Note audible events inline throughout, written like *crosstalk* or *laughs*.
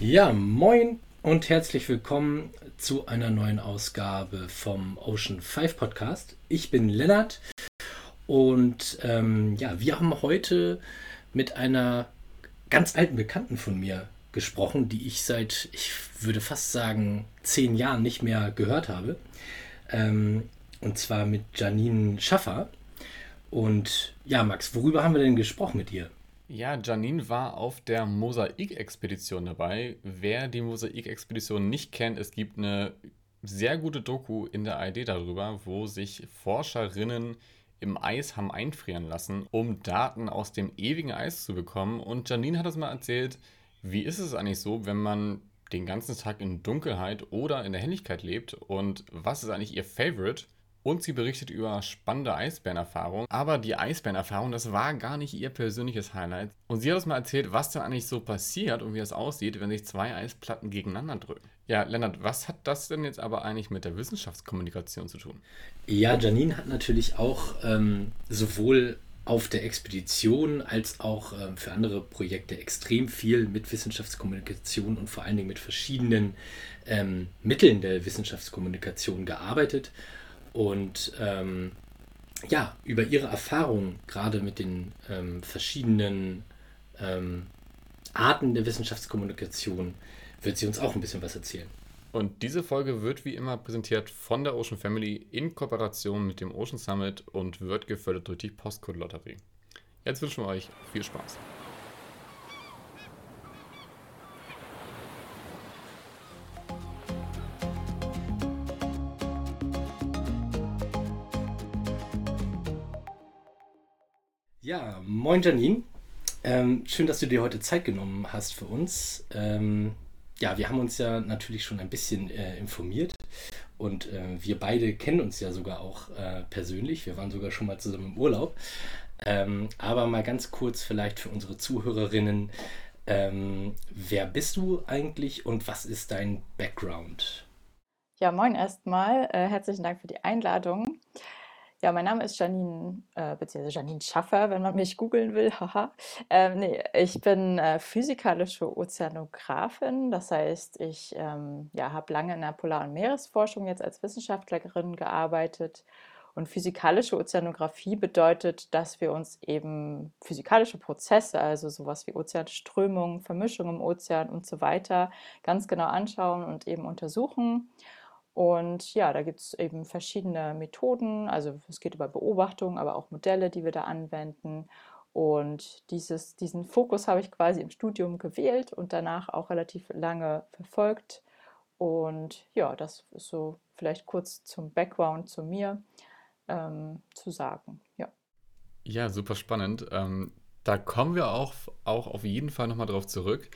Ja, moin und herzlich willkommen zu einer neuen Ausgabe vom Ocean 5 Podcast. Ich bin Lennart und ähm, ja, wir haben heute mit einer ganz alten Bekannten von mir gesprochen, die ich seit, ich würde fast sagen, zehn Jahren nicht mehr gehört habe. Ähm, und zwar mit Janine Schaffer. Und ja, Max, worüber haben wir denn gesprochen mit ihr? Ja, Janine war auf der Mosaik-Expedition dabei. Wer die Mosaik-Expedition nicht kennt, es gibt eine sehr gute Doku in der ID darüber, wo sich Forscherinnen im Eis haben einfrieren lassen, um Daten aus dem ewigen Eis zu bekommen. Und Janine hat das mal erzählt, wie ist es eigentlich so, wenn man den ganzen Tag in Dunkelheit oder in der Helligkeit lebt und was ist eigentlich ihr Favorite? Und sie berichtet über spannende Eisbärenerfahrungen. Aber die Eisbärenerfahrung, das war gar nicht ihr persönliches Highlight. Und sie hat uns mal erzählt, was da eigentlich so passiert und wie es aussieht, wenn sich zwei Eisplatten gegeneinander drücken. Ja, Lennart, was hat das denn jetzt aber eigentlich mit der Wissenschaftskommunikation zu tun? Ja, Janine hat natürlich auch ähm, sowohl auf der Expedition als auch ähm, für andere Projekte extrem viel mit Wissenschaftskommunikation und vor allen Dingen mit verschiedenen ähm, Mitteln der Wissenschaftskommunikation gearbeitet. Und ähm, ja, über ihre Erfahrungen gerade mit den ähm, verschiedenen ähm, Arten der Wissenschaftskommunikation wird sie uns auch ein bisschen was erzählen. Und diese Folge wird wie immer präsentiert von der Ocean Family in Kooperation mit dem Ocean Summit und wird gefördert durch die Postcode Lotterie. Jetzt wünschen wir euch viel Spaß. Moin Janine. Ähm, schön, dass du dir heute Zeit genommen hast für uns. Ähm, ja, wir haben uns ja natürlich schon ein bisschen äh, informiert und äh, wir beide kennen uns ja sogar auch äh, persönlich. Wir waren sogar schon mal zusammen im Urlaub. Ähm, aber mal ganz kurz vielleicht für unsere Zuhörerinnen. Ähm, wer bist du eigentlich und was ist dein Background? Ja, moin erstmal. Äh, herzlichen Dank für die Einladung. Ja, mein Name ist Janine, äh, beziehungsweise Janine Schaffer, wenn man mich googeln will. *laughs* Haha. Ähm, nee, ich bin äh, physikalische Ozeanografin. Das heißt, ich ähm, ja, habe lange in der Polar- und Meeresforschung jetzt als Wissenschaftlerin gearbeitet. Und physikalische Ozeanographie bedeutet, dass wir uns eben physikalische Prozesse, also sowas wie Ozeanströmungen, Vermischung im Ozean und so weiter, ganz genau anschauen und eben untersuchen. Und ja, da gibt es eben verschiedene Methoden. Also es geht über Beobachtung, aber auch Modelle, die wir da anwenden. Und dieses, diesen Fokus habe ich quasi im Studium gewählt und danach auch relativ lange verfolgt. Und ja, das ist so vielleicht kurz zum Background zu mir ähm, zu sagen. Ja. Ja, super spannend. Ähm, da kommen wir auch, auch auf jeden Fall nochmal drauf zurück.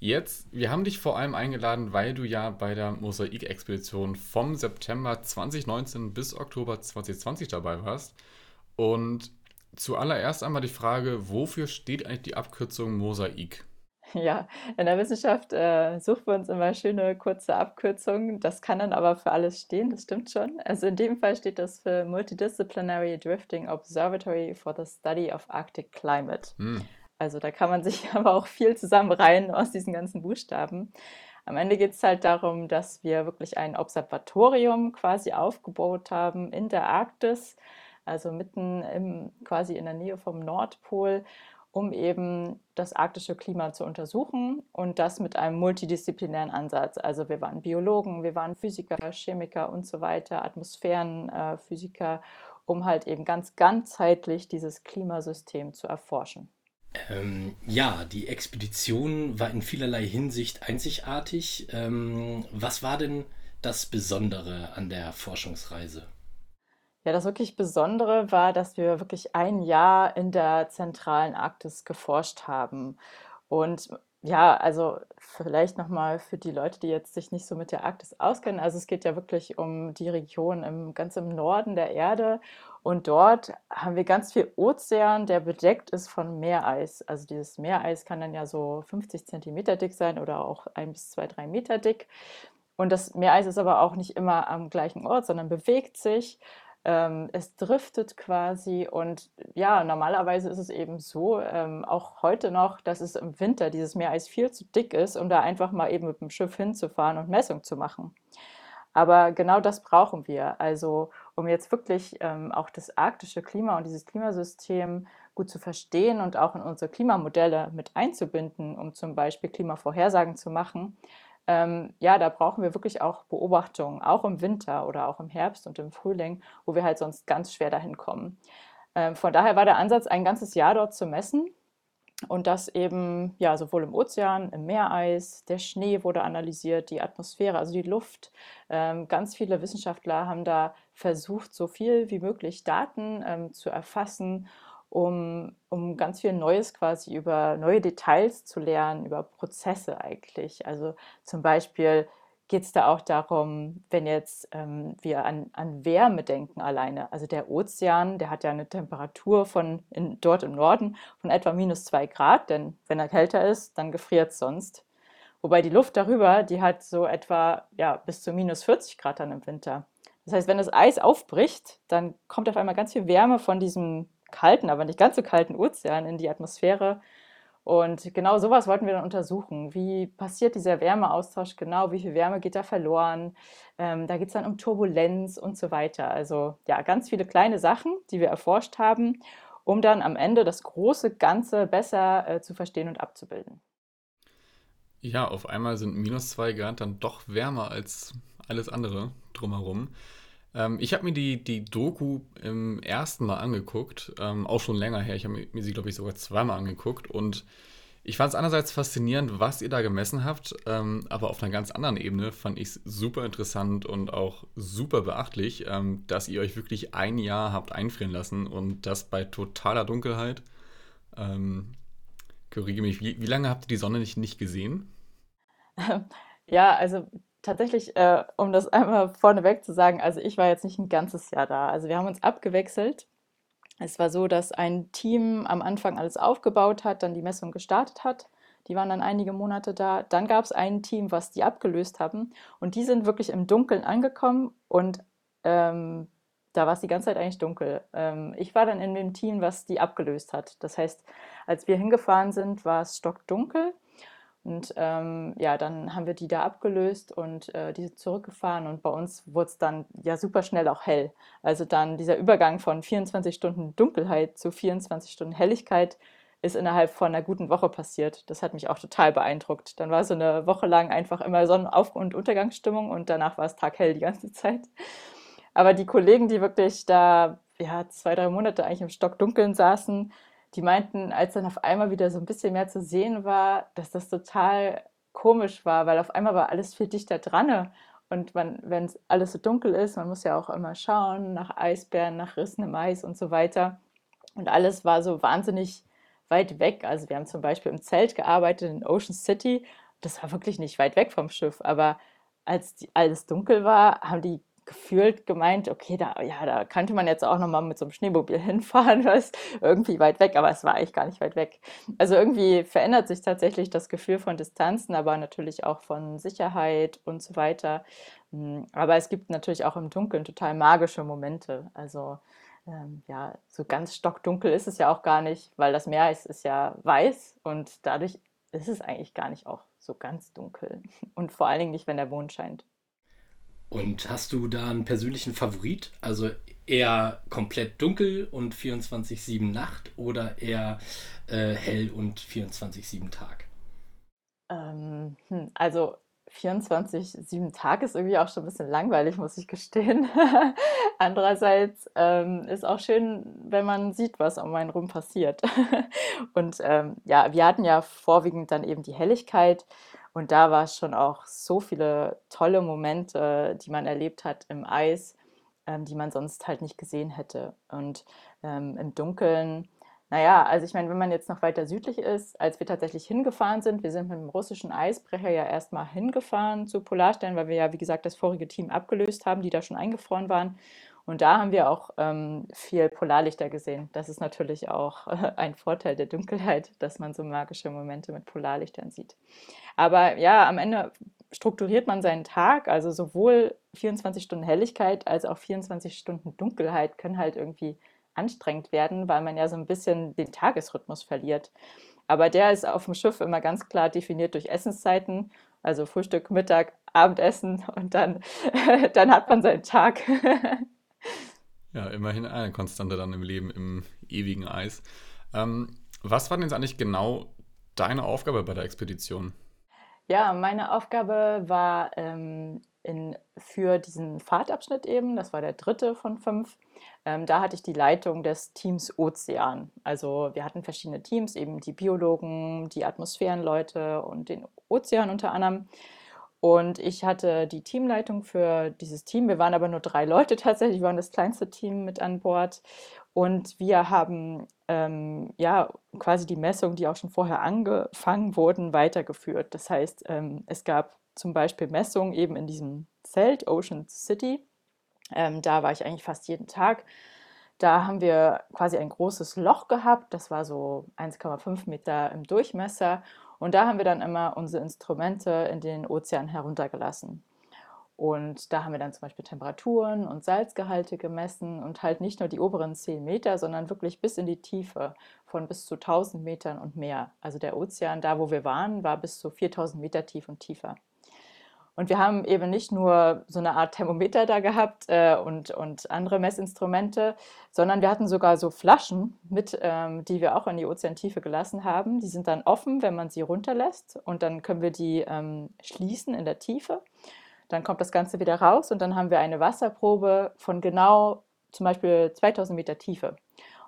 Jetzt, wir haben dich vor allem eingeladen, weil du ja bei der Mosaik-Expedition vom September 2019 bis Oktober 2020 dabei warst. Und zuallererst einmal die Frage, wofür steht eigentlich die Abkürzung Mosaik? Ja, in der Wissenschaft äh, suchen wir uns immer schöne kurze Abkürzungen. Das kann dann aber für alles stehen, das stimmt schon. Also in dem Fall steht das für Multidisciplinary Drifting Observatory for the Study of Arctic Climate. Hm. Also da kann man *laughs* sich aber auch viel zusammenreihen aus diesen ganzen Buchstaben. Am Ende geht es halt darum, dass wir wirklich ein Observatorium quasi aufgebaut haben in der Arktis, also mitten im, quasi in der Nähe vom Nordpol, um eben das arktische Klima zu untersuchen und das mit einem multidisziplinären Ansatz. Also wir waren Biologen, wir waren Physiker, Chemiker und so weiter, Atmosphärenphysiker, um halt eben ganz ganzheitlich dieses Klimasystem zu erforschen. Ähm, ja, die Expedition war in vielerlei Hinsicht einzigartig. Ähm, was war denn das Besondere an der Forschungsreise? Ja, das wirklich Besondere war, dass wir wirklich ein Jahr in der zentralen Arktis geforscht haben. Und ja, also vielleicht nochmal für die Leute, die jetzt sich nicht so mit der Arktis auskennen. Also es geht ja wirklich um die Region im, ganz im Norden der Erde. Und dort haben wir ganz viel Ozean, der bedeckt ist von Meereis. Also dieses Meereis kann dann ja so 50 Zentimeter dick sein oder auch ein bis zwei, drei Meter dick. Und das Meereis ist aber auch nicht immer am gleichen Ort, sondern bewegt sich. ähm, es driftet quasi und ja, normalerweise ist es eben so, ähm, auch heute noch, dass es im Winter dieses Meereis viel zu dick ist, um da einfach mal eben mit dem Schiff hinzufahren und Messung zu machen. Aber genau das brauchen wir. Also um jetzt wirklich ähm, auch das arktische Klima und dieses Klimasystem gut zu verstehen und auch in unsere Klimamodelle mit einzubinden, um zum Beispiel Klimavorhersagen zu machen, ähm, ja, da brauchen wir wirklich auch Beobachtungen, auch im Winter oder auch im Herbst und im Frühling, wo wir halt sonst ganz schwer dahin kommen. Ähm, von daher war der Ansatz, ein ganzes Jahr dort zu messen und das eben ja sowohl im Ozean, im Meereis, der Schnee wurde analysiert, die Atmosphäre, also die Luft. Ähm, ganz viele Wissenschaftler haben da versucht, so viel wie möglich Daten ähm, zu erfassen um, um ganz viel Neues quasi über neue Details zu lernen, über Prozesse eigentlich. Also zum Beispiel geht es da auch darum, wenn jetzt ähm, wir an, an Wärme denken alleine. Also der Ozean, der hat ja eine Temperatur von in, dort im Norden von etwa minus zwei Grad, denn wenn er kälter ist, dann gefriert es sonst. Wobei die Luft darüber, die hat so etwa ja, bis zu minus 40 Grad dann im Winter. Das heißt, wenn das Eis aufbricht, dann kommt auf einmal ganz viel Wärme von diesem kalten, aber nicht ganz so kalten Ozean in die Atmosphäre. Und genau sowas wollten wir dann untersuchen. Wie passiert dieser Wärmeaustausch genau? Wie viel Wärme geht da verloren? Ähm, da geht es dann um Turbulenz und so weiter. Also ja, ganz viele kleine Sachen, die wir erforscht haben, um dann am Ende das große Ganze besser äh, zu verstehen und abzubilden. Ja, auf einmal sind minus zwei Grad dann doch wärmer als alles andere drumherum. Ähm, ich habe mir die, die Doku im ersten Mal angeguckt, ähm, auch schon länger her. Ich habe mir sie, glaube ich, sogar zweimal angeguckt. Und ich fand es einerseits faszinierend, was ihr da gemessen habt, ähm, aber auf einer ganz anderen Ebene fand ich es super interessant und auch super beachtlich, ähm, dass ihr euch wirklich ein Jahr habt einfrieren lassen und das bei totaler Dunkelheit. Ähm, korrigiere mich, wie, wie lange habt ihr die Sonne nicht, nicht gesehen? *laughs* Ja, also tatsächlich, äh, um das *laughs* einmal vorneweg zu sagen, also ich war jetzt nicht ein ganzes Jahr da. Also wir haben uns abgewechselt. Es war so, dass ein Team am Anfang alles aufgebaut hat, dann die Messung gestartet hat. Die waren dann einige Monate da. Dann gab es ein Team, was die abgelöst haben. Und die sind wirklich im Dunkeln angekommen und ähm, da war es die ganze Zeit eigentlich dunkel. Ähm, ich war dann in dem Team, was die abgelöst hat. Das heißt, als wir hingefahren sind, war es stockdunkel. Und ähm, ja, dann haben wir die da abgelöst und äh, die sind zurückgefahren und bei uns wurde es dann ja super schnell auch hell. Also dann dieser Übergang von 24 Stunden Dunkelheit zu 24 Stunden Helligkeit ist innerhalb von einer guten Woche passiert. Das hat mich auch total beeindruckt. Dann war so eine Woche lang einfach immer Sonnenauf- und Untergangsstimmung und danach war es taghell die ganze *laughs* Zeit. Aber die Kollegen, die wirklich da ja, zwei, drei Monate eigentlich im Stockdunkeln saßen, die meinten, als dann auf einmal wieder so ein bisschen mehr zu sehen war, dass das total komisch war, weil auf einmal war alles viel dichter dran. Und wenn es alles so dunkel ist, man muss ja auch immer schauen nach Eisbären, nach Rissen im Eis und so weiter. Und alles war so wahnsinnig weit weg. Also wir haben zum Beispiel im Zelt gearbeitet in Ocean City. Das war wirklich nicht weit weg vom Schiff. Aber als die, alles dunkel war, haben die gefühlt gemeint, okay, da, ja, da könnte man jetzt auch nochmal mit so einem Schneemobil *laughs* hinfahren, weil es irgendwie weit weg, aber es war eigentlich gar nicht weit weg. Also irgendwie verändert sich tatsächlich das Gefühl von Distanzen, aber natürlich auch von Sicherheit und so weiter. Hm, aber es gibt natürlich auch im Dunkeln total magische Momente. Also ähm, ja, so ganz stockdunkel ist es ja auch gar nicht, weil das Meer ist, ist ja weiß und dadurch ist es eigentlich gar nicht auch so ganz dunkel. Und vor allen Dingen nicht, wenn der Mond scheint. Und hast du da einen persönlichen Favorit? Also eher komplett dunkel und 24-7 Nacht oder eher äh, hell und 24-7 Tag? Ähm, hm, also 24-7 Tag ist irgendwie auch schon ein bisschen langweilig, muss ich gestehen. *laughs* Andererseits ähm, ist auch schön, wenn man sieht, was um einen rum passiert. *laughs* und ähm, ja, wir hatten ja vorwiegend dann eben die Helligkeit und da war es schon auch so viele tolle Momente, die man erlebt hat im Eis, ähm, die man sonst halt nicht gesehen hätte. Und ähm, im Dunkeln, naja, also ich meine, wenn man jetzt noch weiter südlich ist, als wir tatsächlich hingefahren sind, wir sind mit dem russischen Eisbrecher ja erstmal hingefahren zu Polarstern, weil wir ja, wie gesagt, das vorige Team abgelöst haben, die da schon eingefroren waren. Und da haben wir auch ähm, viel Polarlichter gesehen. Das ist natürlich auch äh, *laughs* ein Vorteil der Dunkelheit, dass man so magische Momente mit Polarlichtern sieht. Aber ja, am Ende strukturiert man seinen Tag, also sowohl 24 Stunden Helligkeit als auch 24 Stunden Dunkelheit können halt irgendwie anstrengend werden, weil man ja so ein bisschen den Tagesrhythmus verliert. Aber der ist auf dem Schiff immer ganz klar definiert durch Essenszeiten, also Frühstück, Mittag, Abendessen und dann, *laughs* dann hat man seinen Tag. *laughs* ja, immerhin eine Konstante dann im Leben, im ewigen Eis. Ähm, was war denn jetzt eigentlich genau deine Aufgabe bei der Expedition? Ja, meine Aufgabe war ähm, in, für diesen Fahrtabschnitt eben, das war der dritte von fünf, ähm, da hatte ich die Leitung des Teams Ozean. Also wir hatten verschiedene Teams, eben die Biologen, die Atmosphärenleute und den Ozean unter anderem. Und ich hatte die Teamleitung für dieses Team. Wir waren aber nur drei Leute tatsächlich, wir waren das kleinste Team mit an Bord. Und wir haben ähm, ja quasi die Messungen, die auch schon vorher angefangen wurden, weitergeführt. Das heißt, ähm, es gab zum Beispiel Messungen eben in diesem Zelt, Ocean City. Ähm, da war ich eigentlich fast jeden Tag. Da haben wir quasi ein großes Loch gehabt, das war so 1,5 Meter im Durchmesser. Und da haben wir dann immer unsere Instrumente in den Ozean heruntergelassen. Und da haben wir dann zum Beispiel Temperaturen und Salzgehalte gemessen und halt nicht nur die oberen 10 Meter, sondern wirklich bis in die Tiefe von bis zu 1000 Metern und mehr. Also der Ozean, da wo wir waren, war bis zu 4000 Meter tief und tiefer. Und wir haben eben nicht nur so eine Art Thermometer da gehabt äh, und, und andere Messinstrumente, sondern wir hatten sogar so Flaschen mit, ähm, die wir auch in die Ozeantiefe gelassen haben. Die sind dann offen, wenn man sie runterlässt und dann können wir die ähm, schließen in der Tiefe. Dann kommt das Ganze wieder raus und dann haben wir eine Wasserprobe von genau zum Beispiel 2000 Meter Tiefe.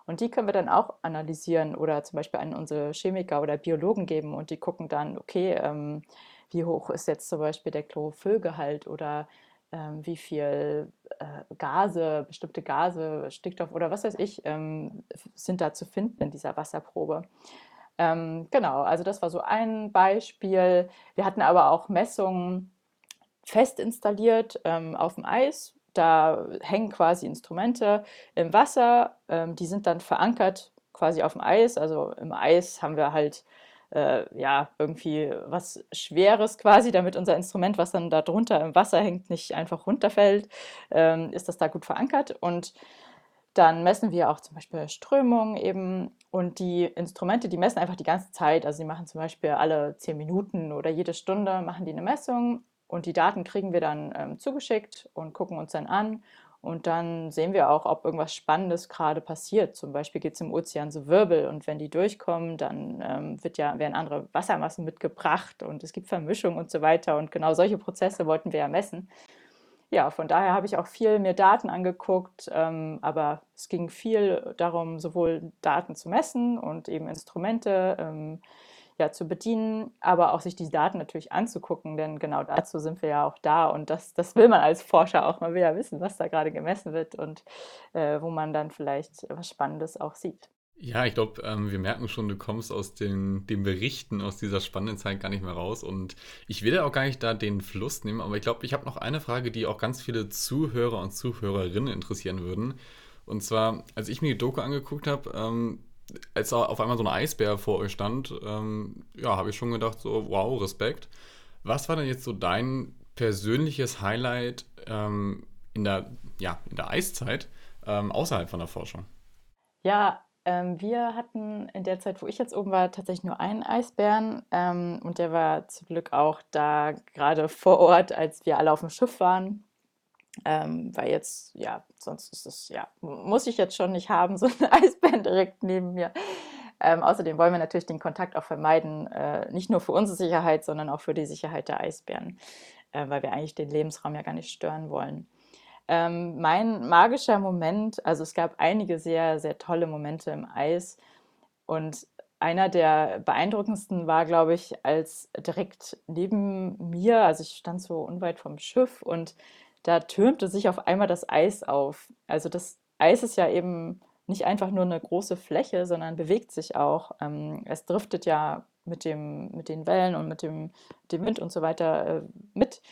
Und die können wir dann auch analysieren oder zum Beispiel an unsere Chemiker oder Biologen geben und die gucken dann, okay, ähm, wie hoch ist jetzt zum Beispiel der Chlorophyllgehalt oder ähm, wie viel äh, Gase, bestimmte Gase, Stickstoff oder was weiß ich, ähm, sind da zu finden in dieser Wasserprobe. Ähm, genau, also das war so ein Beispiel. Wir hatten aber auch Messungen fest installiert ähm, auf dem Eis. Da hängen quasi Instrumente im Wasser, ähm, die sind dann verankert quasi auf dem Eis. Also im Eis haben wir halt äh, ja irgendwie was Schweres quasi, damit unser Instrument, was dann da drunter im Wasser hängt, nicht einfach runterfällt, ähm, ist das da gut verankert. Und dann messen wir auch zum Beispiel Strömungen eben und die Instrumente, die messen einfach die ganze Zeit. Also sie machen zum Beispiel alle zehn Minuten oder jede Stunde machen die eine Messung und die Daten kriegen wir dann ähm, zugeschickt und gucken uns dann an. Und dann sehen wir auch, ob irgendwas Spannendes gerade passiert. Zum Beispiel gibt es im Ozean so Wirbel und wenn die durchkommen, dann ähm, wird ja, werden andere Wassermassen mitgebracht und es gibt Vermischung und so weiter. Und genau solche Prozesse wollten wir ja messen. Ja, von daher habe ich auch viel mir Daten angeguckt, ähm, aber es ging viel darum, sowohl Daten zu messen und eben Instrumente. Ähm, ja, zu bedienen, aber auch sich die Daten natürlich anzugucken, denn genau dazu sind wir ja auch da und das, das will man als Forscher auch. Man will ja wissen, was da gerade gemessen wird und äh, wo man dann vielleicht was Spannendes auch sieht. Ja, ich glaube, ähm, wir merken schon, du kommst aus den, den Berichten aus dieser spannenden Zeit gar nicht mehr raus. Und ich will ja auch gar nicht da den Fluss nehmen, aber ich glaube, ich habe noch eine Frage, die auch ganz viele Zuhörer und Zuhörerinnen interessieren würden. Und zwar, als ich mir die Doku angeguckt habe, ähm, als auf einmal so ein Eisbär vor euch stand, ähm, ja, habe ich schon gedacht, so, wow, Respekt. Was war denn jetzt so dein persönliches Highlight ähm, in, der, ja, in der Eiszeit ähm, außerhalb von der Forschung? Ja, ähm, wir hatten in der Zeit, wo ich jetzt oben war, tatsächlich nur einen Eisbären ähm, und der war zum Glück auch da gerade vor Ort, als wir alle auf dem Schiff waren. Ähm, weil jetzt, ja, sonst ist es, ja, muss ich jetzt schon nicht haben, *laughs* so ein Eisbären direkt neben mir. Ähm, außerdem wollen wir natürlich den Kontakt auch vermeiden, äh, nicht nur für unsere Sicherheit, sondern auch für die Sicherheit der Eisbären, äh, weil wir eigentlich den Lebensraum ja gar nicht stören wollen. Ähm, mein magischer Moment, also es gab einige sehr, sehr tolle Momente im Eis und einer der beeindruckendsten war, glaube ich, als direkt neben mir, also ich stand so unweit vom Schiff und da türmte sich auf einmal das Eis auf. Also das Eis ist ja eben nicht einfach nur eine große Fläche, sondern bewegt sich auch. Ähm, es driftet ja mit, dem, mit den Wellen und mit dem, dem Wind und so weiter äh, mit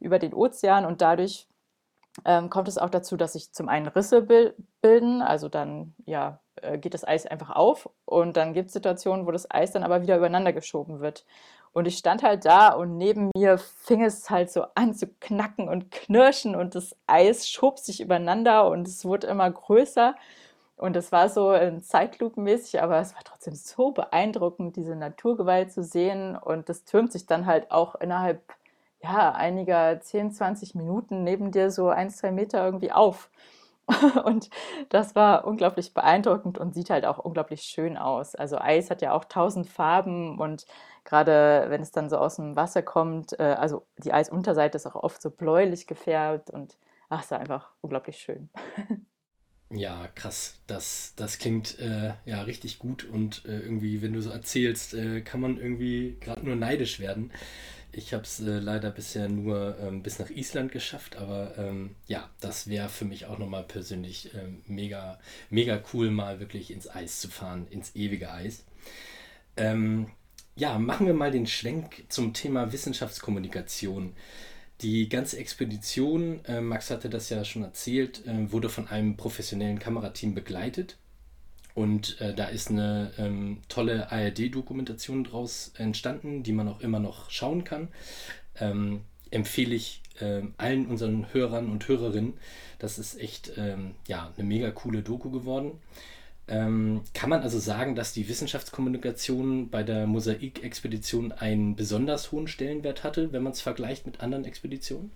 über den Ozean und dadurch ähm, kommt es auch dazu, dass sich zum einen Risse bilden, also dann ja, äh, geht das Eis einfach auf und dann gibt es Situationen, wo das Eis dann aber wieder übereinander geschoben wird. Und ich stand halt da und neben mir fing es halt so an zu knacken und knirschen und das Eis schob sich übereinander und es wurde immer größer. Und es war so zeitlupenmäßig, aber es war trotzdem so beeindruckend, diese Naturgewalt zu sehen. Und das türmt sich dann halt auch innerhalb ja, einiger 10, 20 Minuten neben dir so ein, zwei Meter irgendwie auf. *laughs* Und das war unglaublich beeindruckend und sieht halt auch unglaublich schön aus. Also Eis hat ja auch tausend Farben und gerade wenn es dann so aus dem Wasser kommt, äh, also die Eisunterseite ist auch oft so bläulich gefärbt und ach, ist einfach unglaublich schön. *laughs* Ja, krass. Das, das klingt äh, ja richtig gut und äh, irgendwie, wenn du so erzählst, äh, kann man irgendwie gerade nur neidisch werden. Ich habe es äh, leider bisher nur ähm, bis nach Island geschafft, aber ähm, ja, das wäre für mich auch nochmal persönlich ähm, mega, mega cool, mal wirklich ins Eis zu fahren, ins ewige Eis. Ähm, ja, machen wir mal den Schwenk zum Thema Wissenschaftskommunikation. Die ganze Expedition, äh, Max hatte das ja schon erzählt, äh, wurde von einem professionellen Kamerateam begleitet. Und äh, da ist eine ähm, tolle ARD-Dokumentation draus entstanden, die man auch immer noch schauen kann. Ähm, empfehle ich äh, allen unseren Hörern und Hörerinnen. Das ist echt ähm, ja, eine mega coole Doku geworden. Ähm, kann man also sagen, dass die Wissenschaftskommunikation bei der Mosaik-Expedition einen besonders hohen Stellenwert hatte, wenn man es vergleicht mit anderen Expeditionen?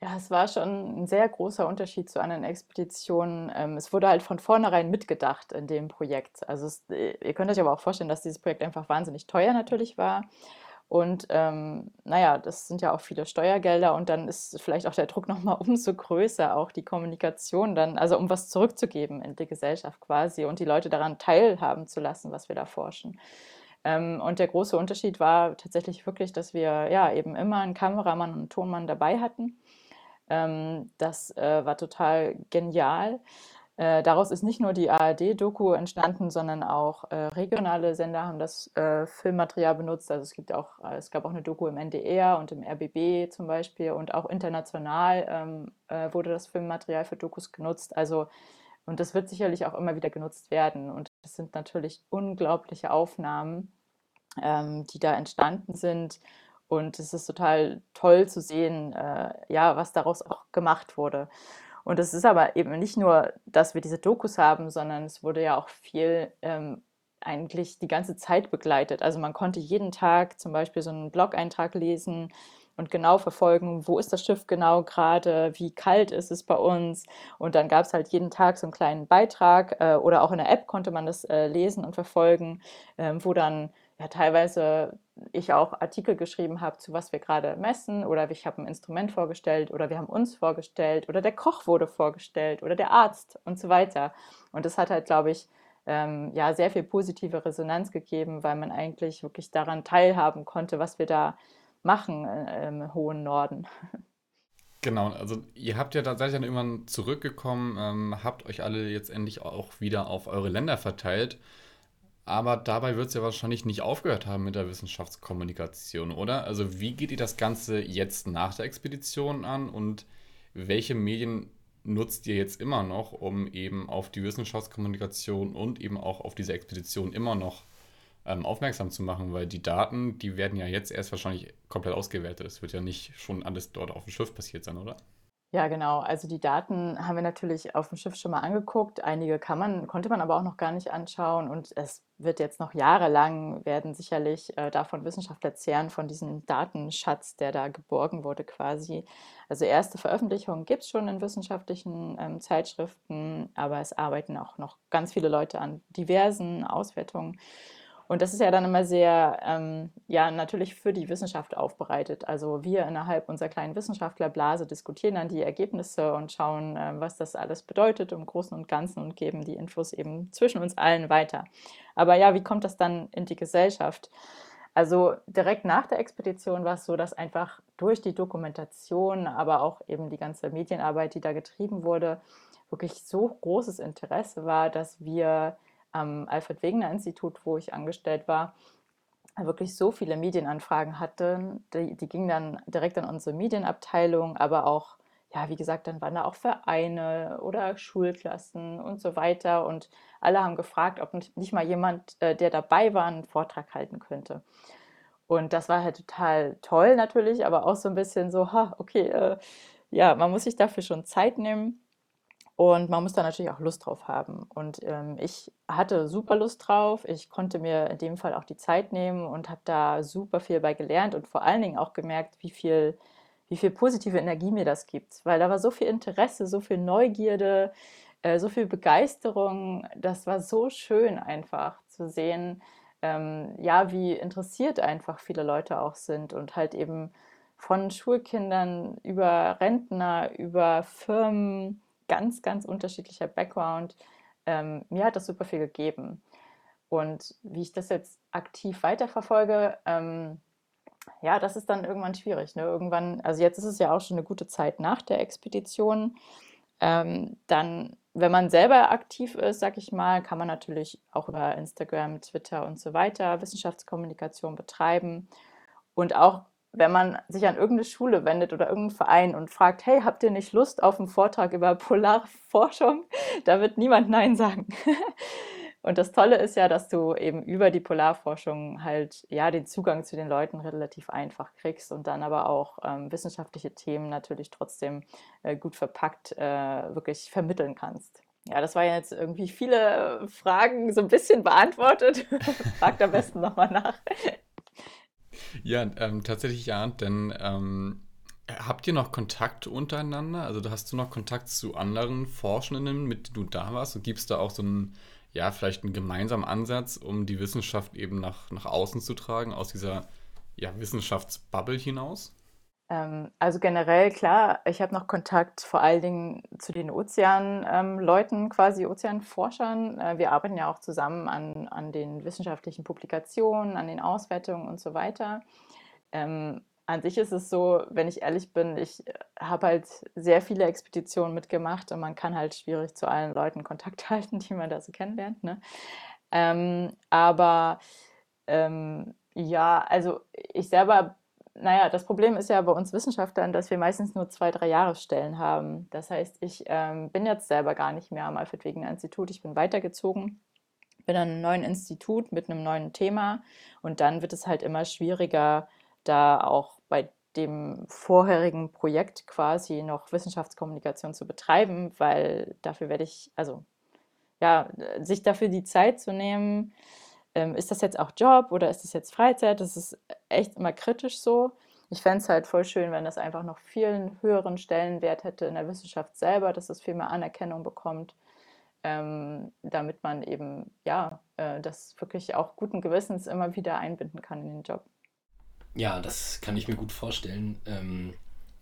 Ja, es war schon ein sehr großer Unterschied zu anderen Expeditionen. Ähm, es wurde halt von vornherein mitgedacht in dem Projekt. Also es, äh, ihr könnt euch aber auch vorstellen, dass dieses Projekt einfach wahnsinnig teuer natürlich war. Und ähm, naja, das sind ja auch viele Steuergelder und dann ist vielleicht auch der Druck nochmal *laughs* umso größer, auch die Kommunikation dann, also um was zurückzugeben in die Gesellschaft quasi und die Leute daran teilhaben zu lassen, was wir da forschen. Ähm, und der große Unterschied war tatsächlich wirklich, dass wir ja eben immer einen Kameramann und einen Tonmann dabei hatten ähm, das äh, war total genial. Äh, daraus ist nicht nur die ARD-Doku entstanden, sondern auch äh, regionale Sender haben das äh, Filmmaterial benutzt. Also es gibt auch, äh, es gab auch eine Doku im NDR und im RBB zum Beispiel und auch international ähm, äh, wurde das Filmmaterial für Dokus genutzt. Also und das wird sicherlich auch immer wieder genutzt werden. Und das sind natürlich unglaubliche Aufnahmen, ähm, die da entstanden sind und es ist total toll zu sehen, äh, ja, was daraus auch gemacht wurde. Und es ist aber eben nicht nur, dass wir diese Dokus haben, sondern es wurde ja auch viel ähm, eigentlich die ganze Zeit begleitet. Also man konnte jeden Tag zum Beispiel so einen Blog-Eintrag lesen und genau verfolgen, wo ist das Schiff genau gerade, wie kalt ist es bei uns. Und dann gab es halt jeden Tag so einen kleinen Beitrag äh, oder auch in der App konnte man das äh, lesen und verfolgen, äh, wo dann ja teilweise ich auch Artikel geschrieben habe, zu was wir gerade messen oder ich habe ein Instrument vorgestellt oder wir haben uns vorgestellt oder der Koch wurde vorgestellt oder der Arzt und so weiter. Und das hat halt, glaube ich, ähm, ja, sehr viel positive Resonanz gegeben, weil man eigentlich wirklich daran teilhaben konnte, was wir da machen äh, im hohen Norden. Genau, also ihr habt ja, da seid ja irgendwann zurückgekommen, ähm, habt euch alle jetzt endlich auch wieder auf eure Länder verteilt. Aber dabei wird es ja wahrscheinlich nicht aufgehört haben mit der Wissenschaftskommunikation, oder? Also wie geht ihr das Ganze jetzt nach der Expedition an und welche Medien nutzt ihr jetzt immer noch, um eben auf die Wissenschaftskommunikation und eben auch auf diese Expedition immer noch ähm, aufmerksam zu machen? Weil die Daten, die werden ja jetzt erst wahrscheinlich komplett ausgewertet. Es wird ja nicht schon alles dort auf dem Schiff passiert sein, oder? Ja, genau. Also die Daten haben wir natürlich auf dem Schiff schon mal angeguckt. Einige kann man, konnte man aber auch noch gar nicht anschauen. Und es wird jetzt noch jahrelang, werden sicherlich äh, davon Wissenschaftler zehren, von diesem Datenschatz, der da geborgen wurde quasi. Also erste Veröffentlichungen gibt es schon in wissenschaftlichen ähm, Zeitschriften, aber es arbeiten auch noch ganz viele Leute an diversen Auswertungen. Und das ist ja dann immer sehr, ähm, ja, natürlich für die Wissenschaft aufbereitet. Also wir innerhalb unserer kleinen Wissenschaftlerblase diskutieren dann die Ergebnisse und schauen, äh, was das alles bedeutet im Großen und Ganzen und geben die Infos eben zwischen uns allen weiter. Aber ja, wie kommt das dann in die Gesellschaft? Also direkt nach der Expedition war es so, dass einfach durch die Dokumentation, aber auch eben die ganze Medienarbeit, die da getrieben wurde, wirklich so großes Interesse war, dass wir am Alfred Wegener Institut, wo ich angestellt war, wirklich so viele Medienanfragen hatten. Die, die gingen dann direkt an unsere Medienabteilung, aber auch, ja, wie gesagt, dann waren da auch Vereine oder Schulklassen und so weiter. Und alle haben gefragt, ob nicht mal jemand, äh, der dabei war, einen Vortrag halten könnte. Und das war halt total toll natürlich, aber auch so ein bisschen so, ha, okay, äh, ja, man muss sich dafür schon Zeit nehmen. Und man muss da natürlich auch Lust drauf haben. Und ähm, ich hatte super Lust drauf. Ich konnte mir in dem Fall auch die Zeit nehmen und habe da super viel bei gelernt und vor allen Dingen auch gemerkt, wie viel, wie viel positive Energie mir das gibt. Weil da war so viel Interesse, so viel Neugierde, äh, so viel Begeisterung. Das war so schön einfach zu sehen, ähm, ja, wie interessiert einfach viele Leute auch sind und halt eben von Schulkindern über Rentner, über Firmen ganz, ganz unterschiedlicher Background. Ähm, mir hat das super viel gegeben. Und wie ich das jetzt aktiv weiterverfolge, ähm, ja, das ist dann irgendwann schwierig. Ne? Irgendwann, also jetzt ist es ja auch schon eine gute Zeit nach der Expedition. Ähm, dann, wenn man selber aktiv ist, sag ich mal, kann man natürlich auch über Instagram, Twitter und so weiter Wissenschaftskommunikation betreiben und auch wenn man sich an irgendeine Schule wendet oder irgendeinen Verein und fragt, hey, habt ihr nicht Lust auf einen Vortrag über *laughs* Polarforschung? Da wird niemand Nein sagen. *laughs* Und das Tolle ist ja, dass du eben über die Polarforschung halt ja den Zugang zu den Leuten relativ einfach kriegst und dann aber auch ähm, wissenschaftliche Themen natürlich trotzdem äh, gut verpackt äh, wirklich vermitteln kannst. Ja, das war jetzt irgendwie viele Fragen so ein bisschen beantwortet. *laughs* Fragt am besten nochmal nach. Ja, ähm, tatsächlich ja, denn ähm, habt ihr noch Kontakt untereinander? Also hast du noch Kontakt zu anderen Forschenden, mit denen du da warst? Und gibt es da auch so einen, ja, vielleicht einen gemeinsamen Ansatz, um die Wissenschaft eben nach, nach außen zu tragen, aus dieser ja, Wissenschaftsbubble hinaus? Ähm, also generell, klar, ich habe noch Kontakt vor allen Dingen zu den Ozeanleuten, ähm, quasi Ozeanforschern. Äh, wir arbeiten ja auch zusammen an, an den wissenschaftlichen Publikationen, an den Auswertungen und so weiter. Ähm, an sich ist es so, wenn ich ehrlich bin, ich äh, habe halt sehr viele Expeditionen mitgemacht und man kann halt schwierig zu allen Leuten Kontakt *laughs* halten, die man da so kennenlernt. Ne? Ähm, aber ähm, ja, also ich selber naja, das Problem ist ja bei uns Wissenschaftlern, dass wir meistens nur zwei, drei Jahresstellen haben. Das heißt, ich ähm, bin jetzt selber gar nicht mehr am Alfred Wegener Institut. Ich bin weitergezogen, bin an einem neuen Institut mit einem neuen Thema und dann wird es halt immer schwieriger, da auch bei dem vorherigen Projekt quasi noch Wissenschaftskommunikation zu betreiben, weil dafür werde ich, also ja, sich dafür die Zeit zu nehmen, ähm, ist das jetzt auch Job oder ist das jetzt Freizeit? Das ist echt immer kritisch so. Ich fände es halt voll schön, wenn das einfach noch viel höheren Stellenwert hätte in der Wissenschaft selber, dass es viel mehr Anerkennung bekommt, ähm, damit man eben, ja, äh, das wirklich auch guten Gewissens immer wieder einbinden kann in den Job. Ja, das kann ich mir gut vorstellen. Ähm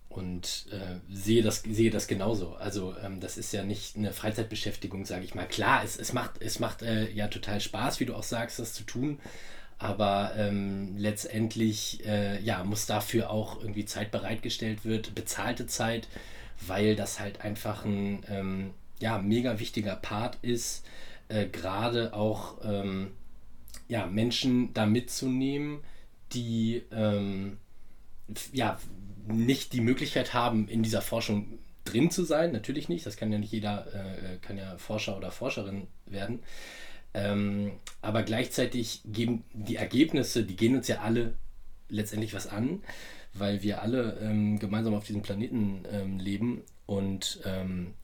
und äh, sehe, das, sehe das genauso. Also ähm, das ist ja nicht eine Freizeitbeschäftigung, sage ich mal. Klar, es, es macht, es macht äh, ja total Spaß, wie du auch sagst, das zu tun. Aber ähm, letztendlich äh, ja, muss dafür auch irgendwie Zeit bereitgestellt wird, bezahlte Zeit, weil das halt einfach ein ähm, ja, mega wichtiger Part ist, äh, gerade auch ähm, ja, Menschen da mitzunehmen, die ähm, ja, nicht die Möglichkeit haben, in dieser Forschung drin zu sein. Natürlich nicht, das kann ja nicht jeder, äh, kann ja Forscher oder Forscherin werden. Ähm, aber gleichzeitig geben die Ergebnisse, die gehen uns ja alle letztendlich was an, weil wir alle ähm, gemeinsam auf diesem Planeten ähm, leben und ähm,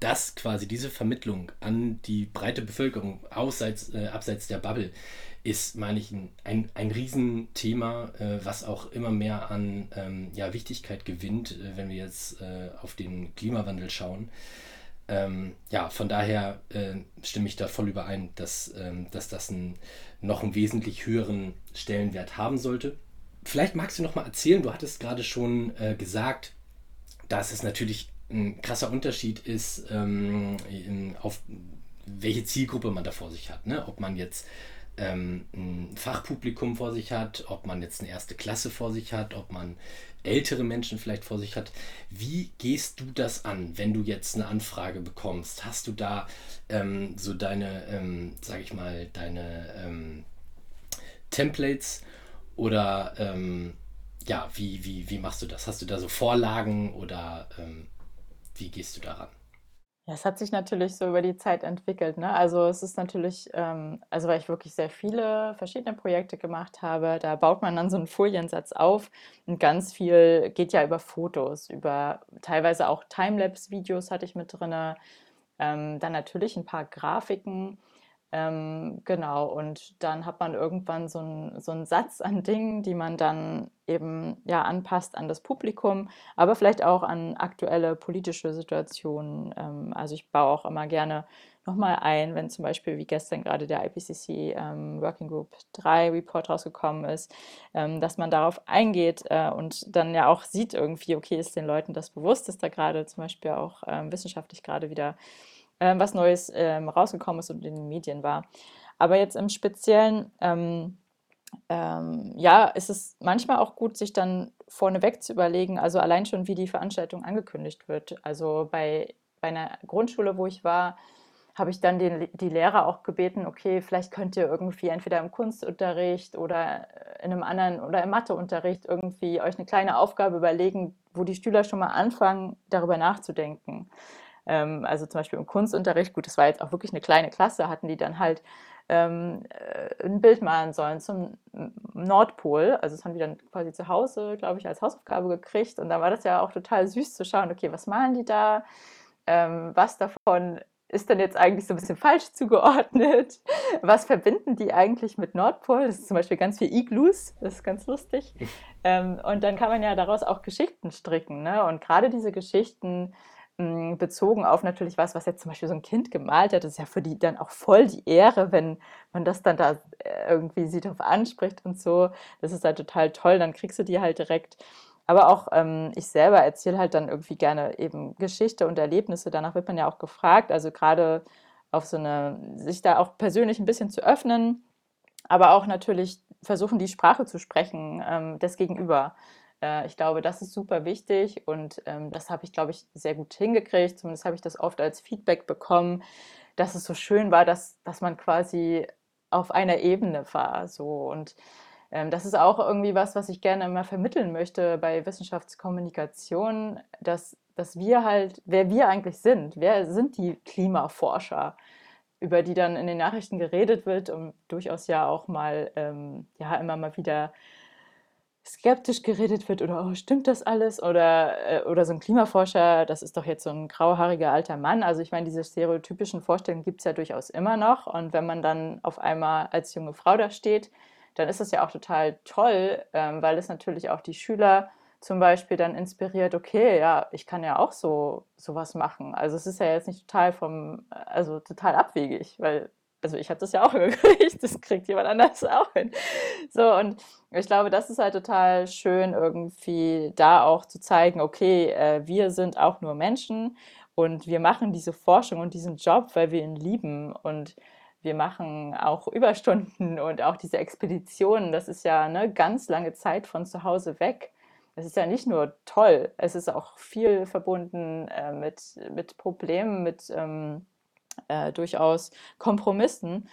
das quasi, diese Vermittlung an die breite Bevölkerung außerhalb, äh, abseits der Bubble, ist, meine ich, ein, ein, ein Riesenthema, äh, was auch immer mehr an ähm, ja, Wichtigkeit gewinnt, äh, wenn wir jetzt äh, auf den Klimawandel schauen. Ähm, ja, von daher äh, stimme ich da voll überein, dass, ähm, dass das einen, noch einen wesentlich höheren Stellenwert haben sollte. Vielleicht magst du noch mal erzählen, du hattest gerade schon äh, gesagt, dass es natürlich ein krasser Unterschied ist, ähm, in, auf welche Zielgruppe man da vor sich hat. Ne? Ob man jetzt ähm, ein Fachpublikum vor sich hat, ob man jetzt eine erste Klasse vor sich hat, ob man ältere Menschen vielleicht vor sich hat. Wie gehst du das an, wenn du jetzt eine Anfrage bekommst? Hast du da ähm, so deine, ähm, sag ich mal, deine ähm, Templates oder ähm, ja, wie, wie, wie machst du das? Hast du da so Vorlagen oder ähm, wie gehst du daran? Ja, es hat sich natürlich so über die Zeit entwickelt, ne? Also, es ist natürlich ähm, also, weil ich wirklich sehr viele verschiedene Projekte gemacht habe, da baut man dann so einen Foliensatz auf und ganz viel geht ja über Fotos, über teilweise auch Timelapse-Videos hatte ich mit drinne, ähm, dann natürlich ein paar Grafiken. Ähm, genau, und dann hat man irgendwann so einen so 'n Satz an Dingen, die man dann eben, ja, anpasst an das Publikum, aber vielleicht auch an aktuelle politische Situationen. Ähm, also, ich baue auch immer gerne noch mal ein, wenn zum Beispiel wie gestern gerade der IPCC, ähm, Working Group 3 Report rausgekommen ist, ähm, dass man darauf eingeht, äh, und dann ja auch sieht irgendwie, okay, ist den Leuten das bewusst, dass da gerade zum Beispiel auch, ähm, wissenschaftlich gerade wieder ähm, was Neues ähm, rausgekommen ist und in den Medien war. Aber jetzt im Speziellen, ähm, ähm, ja, ist es manchmal auch gut, sich dann vorneweg zu überlegen, also allein schon, wie die Veranstaltung angekündigt wird. Also bei, bei einer Grundschule, wo ich war, habe ich dann den, die Lehrer auch gebeten, okay, vielleicht könnt ihr irgendwie entweder im Kunstunterricht oder in einem anderen oder im Matheunterricht irgendwie euch eine kleine Aufgabe überlegen, wo die Schüler schon mal anfangen, darüber nachzudenken. Ähm, also zum Beispiel im Kunstunterricht, gut, das war jetzt auch wirklich eine kleine Klasse, hatten die dann halt ähm, äh, ein Bild malen sollen zum Nordpol. Also das haben die dann quasi zu Hause, glaube ich, als Hausaufgabe gekriegt. Und da war das ja auch total süß zu schauen, okay, was malen die da? Ähm, was davon ist denn jetzt eigentlich so ein bisschen falsch zugeordnet? *laughs* Was verbinden die eigentlich mit Nordpol? Das ist zum Beispiel ganz viel Igloos, das ist ganz lustig. Ähm, und dann kann man ja daraus auch Geschichten stricken. Ne? Und gerade diese Geschichten hm, bezogen auf natürlich was, was jetzt zum Beispiel so ein Kind gemalt hat, das ist ja für die dann auch voll die Ehre, wenn man das dann da äh, irgendwie sie darauf anspricht und so. Das ist halt total toll, dann kriegst du die halt direkt. Aber auch ähm, ich selber erzähle halt dann irgendwie gerne eben Geschichte und Erlebnisse. Danach wird man ja auch gefragt, also gerade auf so eine, sich da auch persönlich ein bisschen zu öffnen, aber auch natürlich versuchen, die Sprache zu sprechen ähm, des Gegenüber. Äh, ich glaube, das ist super wichtig und ähm, das habe ich, glaube ich, sehr gut hingekriegt. Zumindest habe ich das oft als Feedback bekommen, dass es so schön war, dass, dass man quasi auf einer Ebene war. So. Und ähm, das ist auch irgendwie was, was ich gerne immer vermitteln möchte bei Wissenschaftskommunikation, dass, dass wir halt, wer wir eigentlich sind, wer sind die Klimaforscher? über die dann in den Nachrichten geredet wird und durchaus ja auch mal, ähm, ja, immer mal wieder skeptisch geredet wird oder oh, stimmt das alles oder, äh, oder so ein Klimaforscher, das ist doch jetzt so ein grauhaariger alter Mann. Also ich meine, diese stereotypischen Vorstellungen gibt es ja durchaus immer noch und wenn man dann auf einmal als junge Frau da steht, dann ist das ja auch total toll, ähm, weil es natürlich auch die Schüler zum Beispiel dann inspiriert, okay, ja, ich kann ja auch so sowas machen. Also es ist ja jetzt nicht total vom, also total abwegig, weil also ich habe das ja auch *laughs* gekriegt, das kriegt jemand anders auch hin. So, und ich glaube, das ist halt total schön, irgendwie da auch zu zeigen, okay, äh, wir sind auch nur Menschen und wir machen diese Forschung und diesen Job, weil wir ihn lieben und wir machen auch Überstunden *laughs* und auch diese Expeditionen. Das ist ja eine ganz lange Zeit von zu Hause weg. Es ist ja nicht nur toll, es ist auch viel verbunden äh, mit, mit Problemen, mit ähm, äh, durchaus Kompromissen.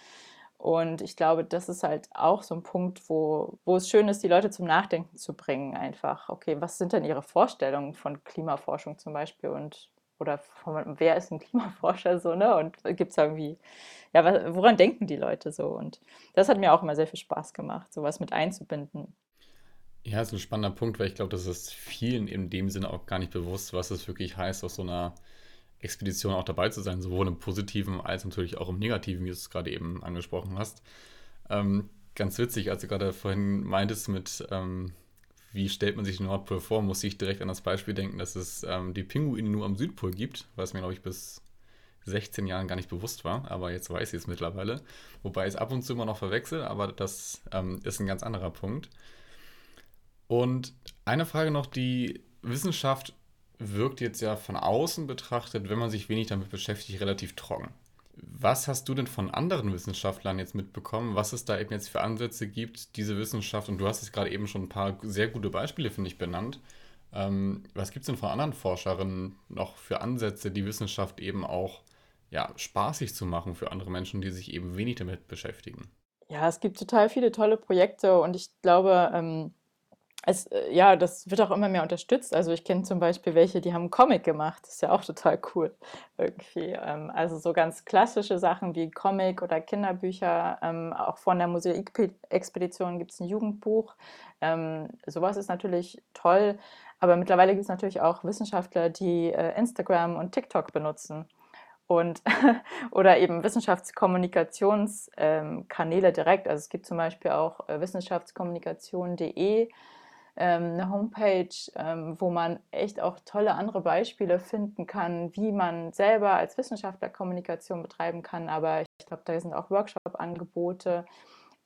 Und ich glaube, das ist halt auch so ein Punkt, wo, wo es schön ist, die Leute zum Nachdenken zu bringen. Einfach, okay, was sind denn ihre Vorstellungen von Klimaforschung zum Beispiel und oder von, wer ist ein Klimaforscher so, ne? Und gibt es irgendwie, ja, woran denken die Leute so? Und das hat mir auch immer sehr viel Spaß gemacht, sowas mit einzubinden. Ja, ist ein spannender Punkt, weil ich glaube, das ist vielen in dem Sinne auch gar nicht bewusst, was es wirklich heißt, aus so einer Expedition auch dabei zu sein, sowohl im Positiven als natürlich auch im Negativen, wie du es gerade eben angesprochen hast. Ähm, ganz witzig, als du gerade vorhin meintest mit, ähm, wie stellt man sich den Nordpol vor, muss ich direkt an das Beispiel denken, dass es ähm, die Pinguine nur am Südpol gibt, was mir, glaube ich, bis 16 Jahren gar nicht bewusst war, aber jetzt weiß ich es mittlerweile. Wobei ich es ab und zu immer noch verwechsel, aber das ähm, ist ein ganz anderer Punkt. Und eine Frage noch, die Wissenschaft wirkt jetzt ja von außen betrachtet, wenn man sich wenig damit beschäftigt, relativ trocken. Was hast du denn von anderen Wissenschaftlern jetzt mitbekommen, was es da eben jetzt für Ansätze gibt, diese Wissenschaft, und du hast jetzt gerade eben schon ein paar sehr gute Beispiele, finde ich, benannt. Ähm, was gibt es denn von anderen Forscherinnen noch für Ansätze, die Wissenschaft eben auch ja, spaßig zu machen für andere Menschen, die sich eben wenig damit beschäftigen? Ja, es gibt total viele tolle Projekte und ich glaube, ähm, es, äh, ja, das wird auch immer mehr unterstützt. Also ich kenne zum Beispiel welche, die haben einen Comic gemacht. Das ist ja auch total cool irgendwie. Ähm, also so ganz klassische Sachen wie Comic oder Kinderbücher. Ähm, auch von der Musikexpedition gibt es ein Jugendbuch. Ähm, sowas ist natürlich toll. Aber mittlerweile gibt es natürlich auch Wissenschaftler, die äh, Instagram und TikTok benutzen und *laughs* oder eben Wissenschaftskommunikationskanäle direkt. Also es gibt zum Beispiel auch äh, wissenschaftskommunikation.de eine Homepage, ähm, wo man echt auch tolle andere Beispiele finden kann, wie man selber als Wissenschaftler Kommunikation betreiben kann. Aber ich glaube, da sind auch Workshop-Angebote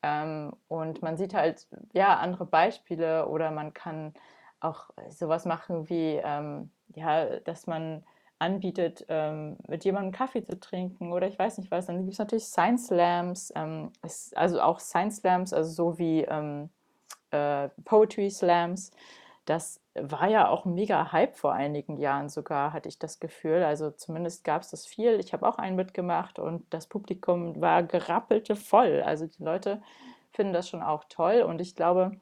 ähm, und man sieht halt ja andere Beispiele oder man kann auch sowas machen wie ja, dass man anbietet, ähm, mit jemandem Kaffee zu trinken oder ich weiß nicht was. Dann gibt es natürlich Science Slams, ähm, also auch Science Slams, also so wie ähm, äh, Poetry Slams. Das war ja auch mega Hype vor einigen Jahren sogar, hatte ich das Gefühl. Also zumindest gab es das viel. Ich habe auch einen mitgemacht und das Publikum war gerappelte voll. Also die Leute finden das schon auch toll und ich glaube,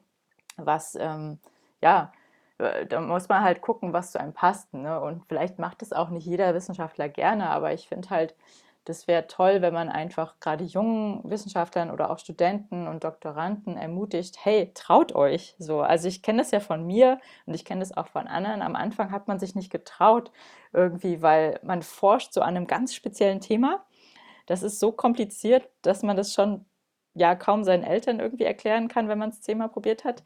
was, ähm, ja, äh, da muss man halt gucken, was zu einem passt. Ne? Und vielleicht macht es auch nicht jeder Wissenschaftler gerne, aber ich finde halt, das wäre toll, wenn man einfach gerade jungen Wissenschaftlern oder auch Studenten und Doktoranden ermutigt, hey, traut euch so. Also ich kenne das ja von mir und ich kenne das auch von anderen. Am Anfang hat man sich nicht getraut irgendwie, weil man forscht so an einem ganz speziellen Thema. Das ist so kompliziert, dass man das schon ja kaum seinen Eltern irgendwie erklären kann, wenn man es zehnmal probiert hat.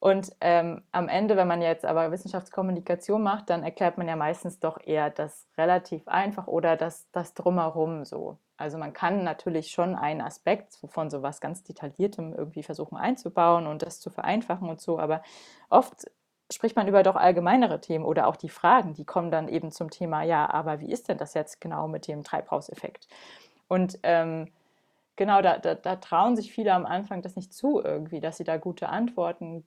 Und ähm, am Ende, wenn man jetzt aber Wissenschaftskommunikation macht, dann erklärt man ja meistens doch eher das relativ einfach oder das, das drumherum so. Also man kann natürlich schon einen Aspekt von so was ganz Detailliertem irgendwie versuchen einzubauen und das zu vereinfachen und so, aber oft spricht man über doch allgemeinere Themen oder auch die Fragen, die kommen dann eben zum Thema, ja, aber wie ist denn das jetzt genau mit dem Treibhauseffekt? Und ähm, genau, da, da, da trauen sich viele am Anfang das nicht zu irgendwie, dass sie da gute Antworten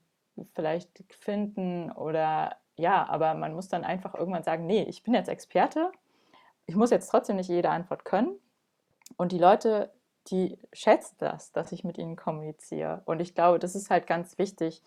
vielleicht finden oder ja, aber man muss dann einfach irgendwann sagen, nee, ich bin jetzt Experte, ich muss jetzt trotzdem nicht jede Antwort können und die Leute, die schätzen das, dass ich mit ihnen kommuniziere und ich glaube, das ist halt ganz wichtig,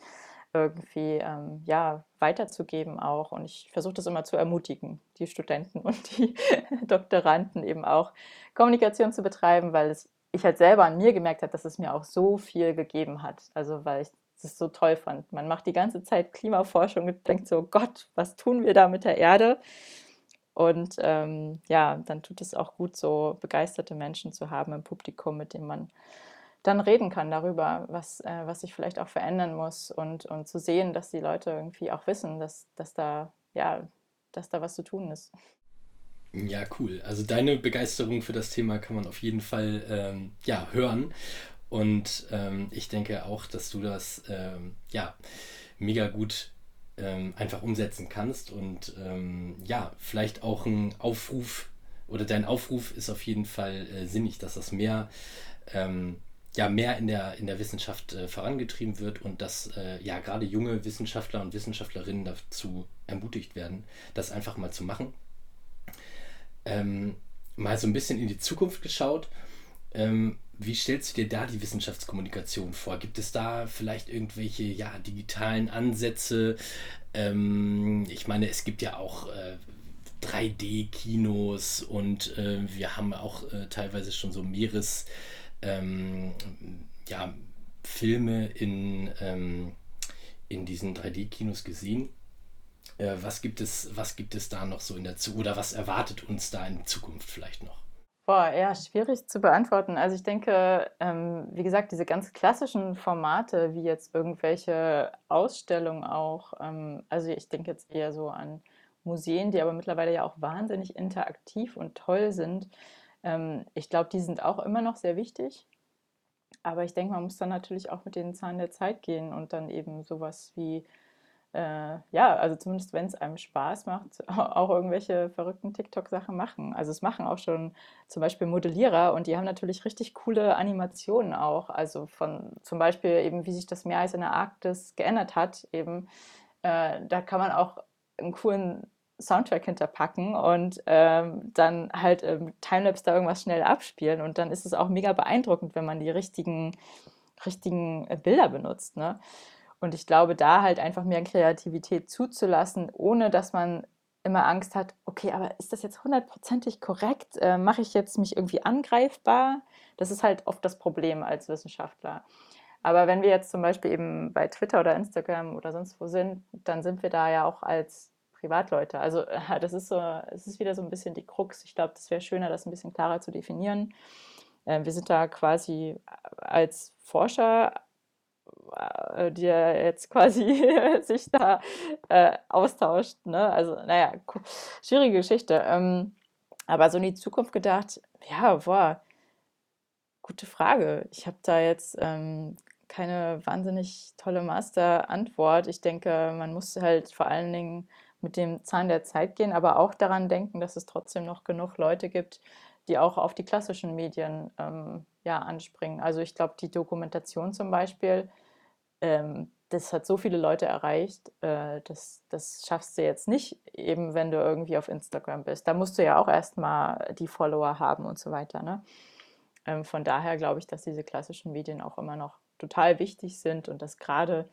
irgendwie ähm, ja, weiterzugeben auch. Und ich versuche das immer zu ermutigen, die Studenten und die *laughs* Doktoranden eben auch Kommunikation zu betreiben, weil es, ich halt selber an mir gemerkt habe, dass es mir auch so viel gegeben hat. Also weil ich das so toll fand. Man macht die ganze Zeit Klimaforschung und denkt so, Gott, was tun wir da mit der Erde? Und ähm, ja, dann tut es auch gut, so begeisterte Menschen zu haben im Publikum, mit denen man dann reden kann darüber, was, äh, was sich vielleicht auch verändern muss und, und zu sehen, dass die Leute irgendwie auch wissen, dass, dass, da, ja, dass da was zu tun ist. Ja, cool. Also deine Begeisterung für das Thema kann man auf jeden Fall ähm, ja, hören. Und ähm, ich denke auch, dass du das ähm, ja mega gut ähm, einfach umsetzen kannst. Und ähm, ja, vielleicht auch ein Aufruf oder dein Aufruf ist auf jeden Fall äh, sinnig, dass das mehr ähm, ja, mehr in der, in der Wissenschaft äh, vorangetrieben wird und dass äh, ja gerade junge Wissenschaftler und Wissenschaftlerinnen dazu ermutigt werden, das einfach mal zu machen. Ähm, mal so ein bisschen in die Zukunft geschaut. Ähm, wie stellst du dir da die Wissenschaftskommunikation vor? Gibt es da vielleicht irgendwelche ja, digitalen Ansätze? Ähm, ich meine, es gibt ja auch äh, 3D-Kinos und äh, wir haben auch äh, teilweise schon so Meeres, ähm, ja, in, ähm, in diesen 3D-Kinos gesehen. Äh, was, gibt es, was gibt es da noch so in der Zukunft oder was erwartet uns da in Zukunft vielleicht noch? Boah, ja, schwierig zu beantworten. Also ich denke, ähm, wie gesagt, diese ganz klassischen Formate, wie jetzt irgendwelche Ausstellungen auch, ähm, also ich denke jetzt eher so an Museen, die aber mittlerweile ja auch wahnsinnig interaktiv und toll sind. Ähm, ich glaube, die sind auch immer noch sehr wichtig. Aber ich denke, man muss dann natürlich auch mit den Zahlen der Zeit gehen und dann eben sowas wie äh, ja, also zumindest wenn es einem Spaß macht, *laughs* auch irgendwelche verrückten TikTok-Sachen machen. Also es machen auch schon zum Beispiel Modellierer und die haben natürlich richtig coole Animationen auch. Also von zum Beispiel eben, wie sich das Meereis in der Arktis geändert hat. Eben, äh, da kann man auch einen coolen Soundtrack hinterpacken und ähm, dann halt ähm, Timelapse da irgendwas schnell abspielen und dann ist es auch mega beeindruckend, wenn man die richtigen, richtigen Bilder benutzt. Ne? Und ich glaube, da halt einfach mehr Kreativität zuzulassen, ohne dass man immer Angst hat, okay, aber ist das jetzt hundertprozentig korrekt? Äh, Mache ich jetzt mich irgendwie angreifbar? Das ist halt oft das Problem als Wissenschaftler. Aber wenn wir jetzt zum Beispiel eben bei Twitter oder Instagram oder sonst wo sind, dann sind wir da ja auch als Privatleute. Also das ist so, es ist wieder so ein bisschen die Krux. Ich glaube, das wäre schöner, das ein bisschen klarer zu definieren. Ähm, wir sind da quasi als Forscher, äh, die jetzt quasi *laughs* sich da äh, austauscht. Ne? Also, naja, schwierige Geschichte. Ähm, aber so in die Zukunft gedacht, ja, boah, gute Frage. Ich habe da jetzt ähm, keine wahnsinnig tolle Master-Antwort. Ich denke, man muss halt vor allen Dingen mit dem Zahn der Zeit gehen, aber auch daran denken, dass es trotzdem noch genug Leute gibt, die auch auf die klassischen Medien ähm, ja, anspringen. Also ich glaube, die Dokumentation zum Beispiel, ähm, das hat so viele Leute erreicht, äh, das, das schaffst du jetzt nicht, eben wenn du irgendwie auf Instagram bist. Da musst du ja auch erstmal die Follower haben und so weiter. Ne? Ähm, von daher glaube ich, dass diese klassischen Medien auch immer noch total wichtig sind und dass gerade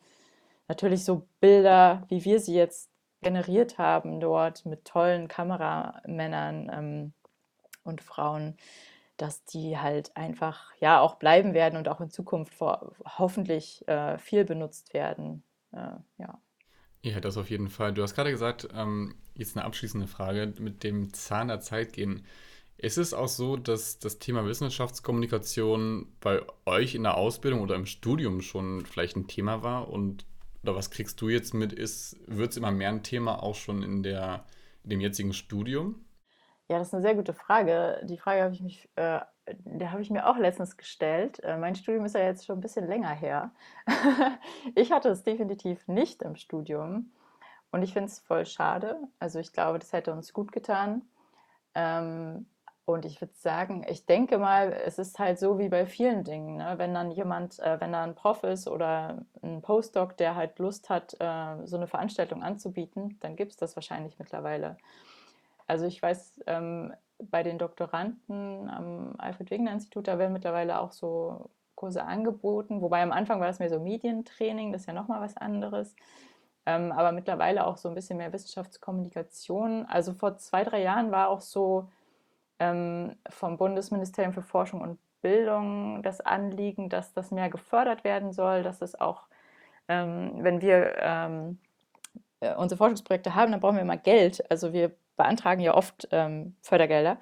natürlich so Bilder, wie wir sie jetzt generiert haben dort mit tollen Kameramännern ähm, und Frauen, dass die halt einfach ja auch bleiben werden und auch in Zukunft vor, hoffentlich äh, viel benutzt werden. Äh, ja. Ja, das auf jeden Fall. Du hast gerade gesagt, ähm, jetzt eine abschließende Frage mit dem Zahn der Zeit gehen. Ist es auch so, dass das Thema Wissenschaftskommunikation bei euch in der Ausbildung oder im Studium schon vielleicht ein Thema war und oder was kriegst du jetzt mit, wird es immer mehr ein Thema auch schon in, der, in dem jetzigen Studium? Ja, das ist eine sehr gute Frage. Die Frage habe ich mich, äh, der habe ich mir auch letztens gestellt. Äh, mein Studium ist ja jetzt schon ein bisschen länger her. *laughs* ich hatte es definitiv nicht im Studium und ich finde es voll schade. Also ich glaube, das hätte uns gut getan. Ähm, und ich würde sagen, ich denke mal, es ist halt so wie bei vielen Dingen. Ne? Wenn dann jemand, äh, wenn da ein Prof ist oder ein Postdoc, der halt Lust hat, äh, so eine Veranstaltung anzubieten, dann gibt es das wahrscheinlich mittlerweile. Also ich weiß, ähm, bei den Doktoranden am Alfred-Wegener-Institut, da werden mittlerweile auch so Kurse angeboten. Wobei am Anfang war das mehr so Medientraining, das ist ja nochmal was anderes. Ähm, aber mittlerweile auch so ein bisschen mehr Wissenschaftskommunikation. Also vor zwei, drei Jahren war auch so, ähm, vom Bundesministerium für Forschung und Bildung das Anliegen, dass das mehr gefördert werden soll, dass es auch, ähm, wenn wir ähm, äh, unsere Forschungsprojekte haben, dann brauchen wir immer Geld. Also wir beantragen ja oft ähm, Fördergelder.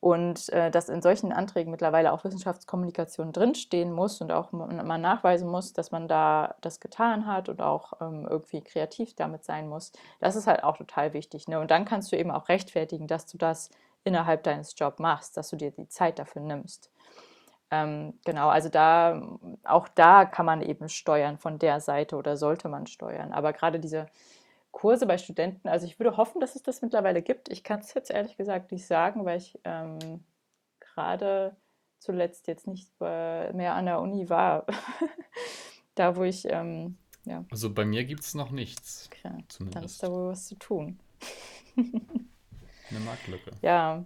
Und äh, dass in solchen Anträgen mittlerweile auch Wissenschaftskommunikation drinstehen muss und auch man nachweisen muss, dass man da das getan hat und auch ähm, irgendwie kreativ damit sein muss, das ist halt auch total wichtig. Ne? Und dann kannst du eben auch rechtfertigen, dass du das innerhalb deines Jobs machst, dass du dir die Zeit dafür nimmst. Ähm, genau, also da, auch da kann man eben steuern von der Seite oder sollte man steuern. Aber gerade diese Kurse bei Studenten, also ich würde hoffen, dass es das mittlerweile gibt. Ich kann es jetzt ehrlich gesagt nicht sagen, weil ich ähm, gerade zuletzt jetzt nicht mehr an der Uni war. *laughs* da, wo ich, ähm, ja. Also bei mir gibt es noch nichts. Okay, zumindest. Dann ist da wohl was zu tun. Eine Marktlücke. *laughs* Ja.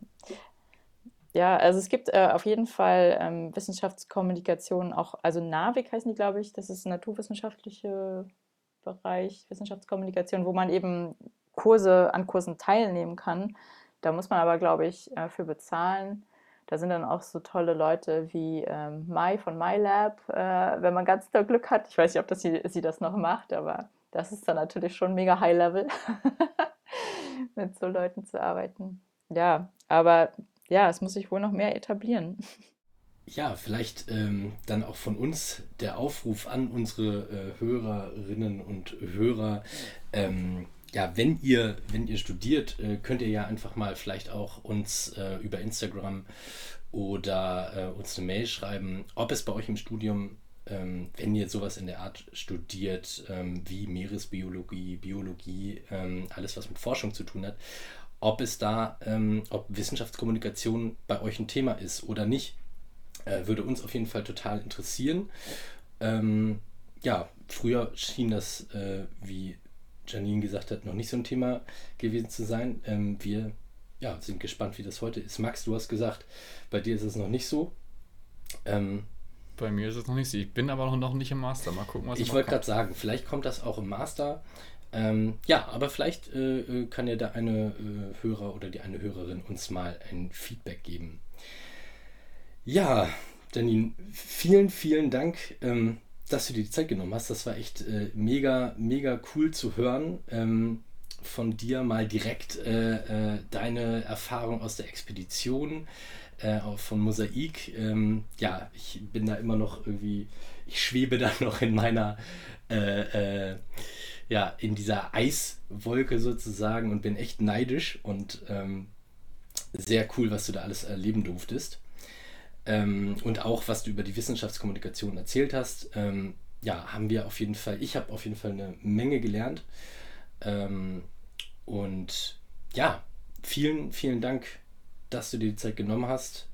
Ja, also es gibt äh, auf jeden Fall ähm, Wissenschaftskommunikation auch, also NAVIC heißen die, glaube ich, das ist ein naturwissenschaftlicher Bereich, Wissenschaftskommunikation, wo man eben Kurse an Kursen teilnehmen kann. Da muss man aber, glaube ich, äh, für bezahlen. Da sind dann auch so tolle Leute wie ähm, Mai von MyLab, äh, wenn man ganz doll Glück hat. Ich weiß nicht, ob das sie, sie das noch macht, aber das ist dann natürlich schon mega High Level. *laughs* mit so Leuten zu arbeiten. Ja, aber ja, es muss sich wohl noch mehr etablieren. *laughs* Ja, vielleicht ähm, dann auch von uns der Aufruf an unsere äh, Hörerinnen und Hörer. Ähm, ja, wenn ihr, wenn ihr studiert, äh, könnt ihr ja einfach mal vielleicht auch uns äh, über Instagram oder äh, uns eine Mail schreiben, ob es bei euch im Studium ähm, wenn ihr sowas in der Art studiert, ähm, wie Meeresbiologie, Biologie, ähm, alles was mit Forschung zu tun hat, ob es da, ähm, ob Wissenschaftskommunikation bei euch ein Thema ist oder nicht, äh, würde uns auf jeden Fall total interessieren. Ähm, ja, früher schien das, äh, wie Janine gesagt hat, noch nicht so ein Thema gewesen zu sein. Ähm, wir ja, sind gespannt, wie das heute ist. Max, du hast gesagt, bei dir ist es noch nicht so. Ähm, Bei mir ist es noch nicht so. Ich bin aber noch nicht im Master. Mal gucken, was Ich wollte gerade sagen, vielleicht kommt das auch im Master. Ähm, ja, aber vielleicht äh, äh, kann ja der eine äh, Hörer oder die eine Hörerin uns mal ein Feedback geben. Ja, Janine, vielen, vielen Dank, ähm, dass du dir die Zeit genommen hast. Das war echt äh, mega, mega cool zu hören. Ähm, von dir mal direkt äh, äh, deine Erfahrung aus der Expedition äh, von Mosaik. Ähm, ja, ich bin da immer noch irgendwie, ich schwebe *laughs* da noch in meiner, äh, äh, ja, in dieser Eiswolke sozusagen und bin echt neidisch und ähm, sehr cool, was du da alles erleben durftest. Ähm, und auch, was du über die Wissenschaftskommunikation erzählt hast. Ähm, ja, haben wir auf jeden Fall, ich habe auf jeden Fall eine Menge gelernt. Ähm, und ja, vielen, vielen Dank, dass du dir die Zeit genommen hast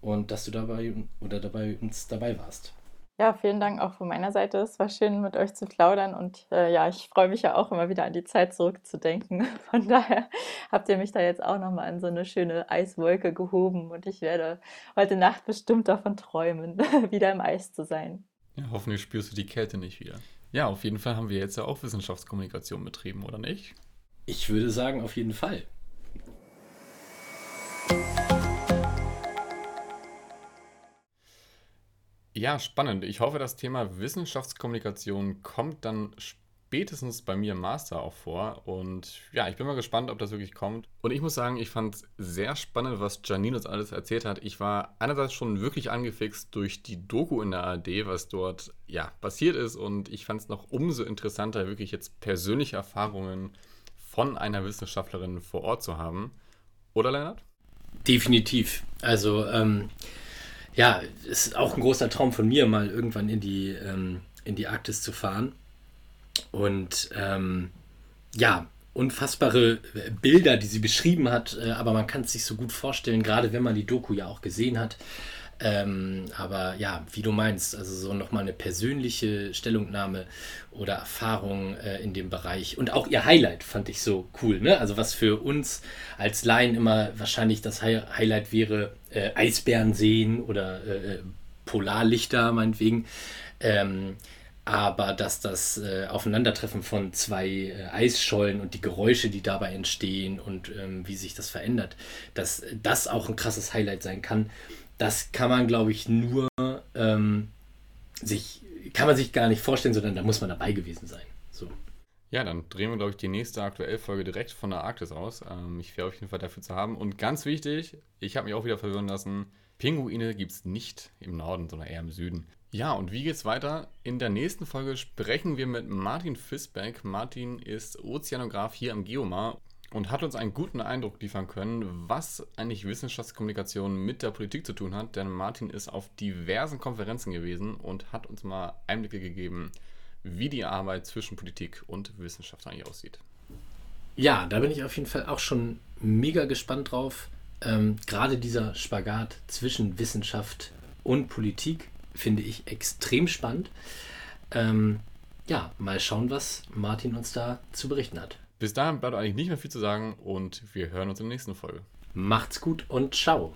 und dass du dabei oder dabei uns dabei warst. Ja, vielen Dank auch von meiner Seite. Es war schön, mit euch zu plaudern und äh, ja, ich freue mich ja auch immer wieder an die Zeit zurückzudenken. *laughs* Von daher habt ihr mich da jetzt auch nochmal an so eine schöne Eiswolke gehoben und ich werde heute Nacht bestimmt davon träumen, *laughs* wieder im Eis zu sein. Ja, hoffentlich spürst du die Kälte nicht wieder. Ja, auf jeden Fall haben wir jetzt ja auch Wissenschaftskommunikation betrieben, oder nicht? Ich würde sagen, auf jeden Fall. Ja, spannend. Ich hoffe, das Thema Wissenschaftskommunikation kommt dann spätestens bei mir im Master auch vor. Und ja, ich bin mal gespannt, ob das wirklich kommt. Und ich muss sagen, ich fand es sehr spannend, was Janine uns alles erzählt hat. Ich war einerseits schon wirklich angefixt durch die Doku in der ARD, was dort ja passiert ist. Und ich fand es noch umso interessanter, wirklich jetzt persönliche Erfahrungen von einer Wissenschaftlerin vor Ort zu haben. Oder, Leonard? Definitiv. Also, ähm, ja, ist auch ein großer Traum von mir, mal irgendwann in die, ähm, in die Arktis zu fahren. Und ähm, ja, unfassbare Bilder, die sie beschrieben hat, äh, aber man kann es sich so gut vorstellen, gerade wenn man die Doku ja auch gesehen hat. Ähm, aber ja, wie du meinst, also so nochmal eine persönliche Stellungnahme oder Erfahrung äh, in dem Bereich. Und auch ihr Highlight fand ich so cool. Ne? Also was für uns als Laien immer wahrscheinlich das Hi Highlight wäre, äh, Eisbären sehen oder äh, äh Polarlichter meinetwegen. Ähm, aber dass das äh, Aufeinandertreffen von zwei äh, Eisschollen und die Geräusche, die dabei entstehen und ähm, wie sich das verändert, dass das auch ein krasses Highlight sein kann das kann man, glaube ich, nur ähm, sich, kann man sich gar nicht vorstellen, sondern da muss man dabei gewesen sein. So. Ja, dann drehen wir, glaube ich, die nächste aktuelle Folge direkt von der Arktis aus. Ähm, ich wäre auf jeden Fall dafür zu haben. Und ganz wichtig, ich habe mich auch wieder verwirren lassen, Pinguine gibt es nicht im Norden, sondern eher im Süden. Ja, und wie geht's weiter? In der nächsten Folge sprechen wir mit Martin Fisbeck. Martin ist Ozeanograf hier am Geomar und hat uns einen guten Eindruck liefern können, was eigentlich Wissenschaftskommunikation mit der Politik zu tun hat. Denn Martin ist auf diversen Konferenzen gewesen und hat uns mal Einblicke gegeben, wie die Arbeit zwischen Politik und Wissenschaft eigentlich aussieht. Ja, da bin ich auf jeden Fall auch schon mega gespannt drauf. Ähm, Gerade dieser Spagat zwischen Wissenschaft und Politik finde ich extrem spannend. Ähm, ja, mal schauen, was Martin uns da zu berichten hat. Bis dahin bleibt eigentlich nicht mehr viel zu sagen und wir hören uns in der nächsten Folge. Macht's gut und ciao.